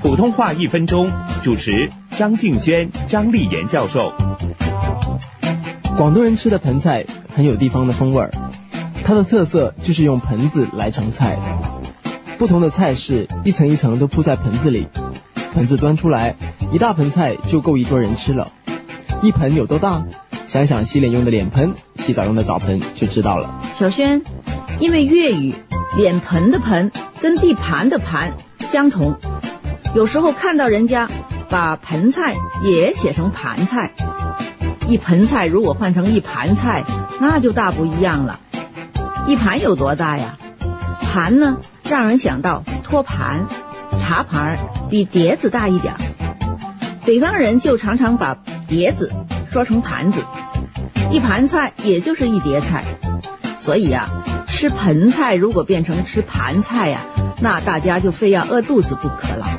普通话一分钟，主持张敬轩、张丽妍教授。广东人吃的盆菜很有地方的风味儿，它的特色就是用盆子来盛菜，不同的菜式一层一层都铺在盆子里，盆子端出来，一大盆菜就够一桌人吃了。一盆有多大？想想洗脸用的脸盆，洗澡用的澡盆就知道了。小轩，因为粤语“脸盆”的“盆”跟地盘的“盘”相同，有时候看到人家把盆菜也写成盘菜。一盆菜如果换成一盘菜，那就大不一样了。一盘有多大呀？盘呢，让人想到托盘、茶盘，比碟子大一点儿。北方人就常常把碟子说成盘子，一盘菜也就是一碟菜。所以呀，吃盆菜如果变成吃盘菜呀，那大家就非要饿肚子不可了。